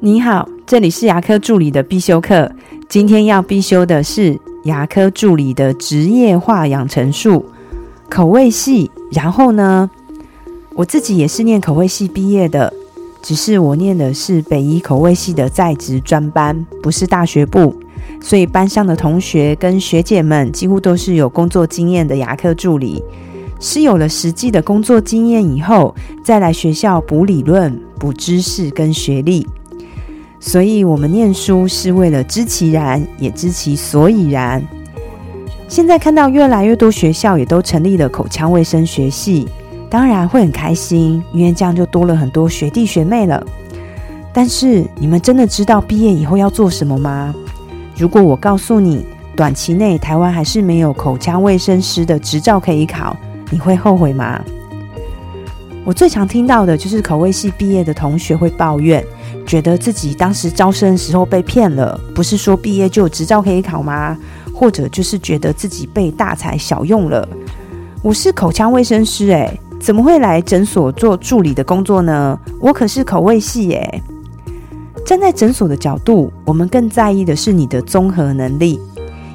你好，这里是牙科助理的必修课。今天要必修的是牙科助理的职业化养成术，口味系。然后呢，我自己也是念口味系毕业的，只是我念的是北医口味系的在职专班，不是大学部，所以班上的同学跟学姐们几乎都是有工作经验的牙科助理，是有了实际的工作经验以后，再来学校补理论、补知识跟学历。所以，我们念书是为了知其然，也知其所以然。现在看到越来越多学校也都成立了口腔卫生学系，当然会很开心，因为这样就多了很多学弟学妹了。但是，你们真的知道毕业以后要做什么吗？如果我告诉你，短期内台湾还是没有口腔卫生师的执照可以考，你会后悔吗？我最常听到的就是口味系毕业的同学会抱怨。觉得自己当时招生的时候被骗了，不是说毕业就有执照可以考吗？或者就是觉得自己被大材小用了。我是口腔卫生师，诶，怎么会来诊所做助理的工作呢？我可是口味系，诶。站在诊所的角度，我们更在意的是你的综合能力，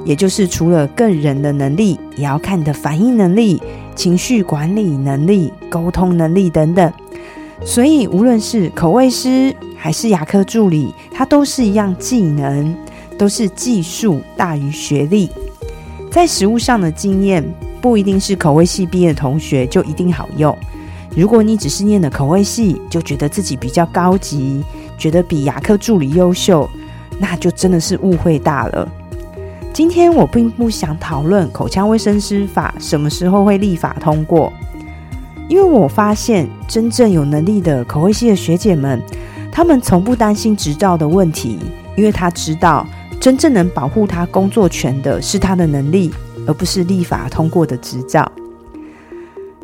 也就是除了个人的能力，也要看你的反应能力、情绪管理能力、沟通能力等等。所以，无论是口味师还是牙科助理，它都是一样技能，都是技术大于学历。在食物上的经验，不一定是口味系毕业的同学就一定好用。如果你只是念的口味系，就觉得自己比较高级，觉得比牙科助理优秀，那就真的是误会大了。今天我并不想讨论口腔卫生师法什么时候会立法通过。因为我发现，真正有能力的口味系的学姐们，他们从不担心执照的问题，因为他知道，真正能保护他工作权的是他的能力，而不是立法通过的执照。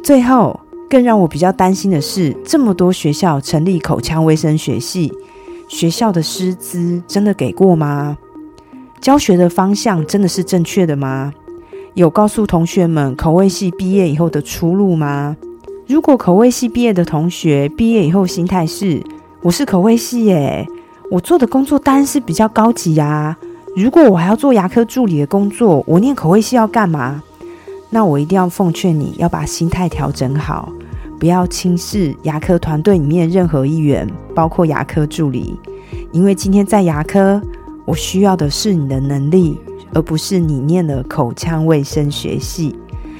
最后，更让我比较担心的是，这么多学校成立口腔卫生学系，学校的师资真的给过吗？教学的方向真的是正确的吗？有告诉同学们口味系毕业以后的出路吗？如果口味系毕业的同学毕业以后心态是我是口味系耶，我做的工作当然是比较高级呀。如果我还要做牙科助理的工作，我念口味系要干嘛？那我一定要奉劝你要把心态调整好，不要轻视牙科团队里面任何一员，包括牙科助理，因为今天在牙科，我需要的是你的能力，而不是你念的口腔卫生学系。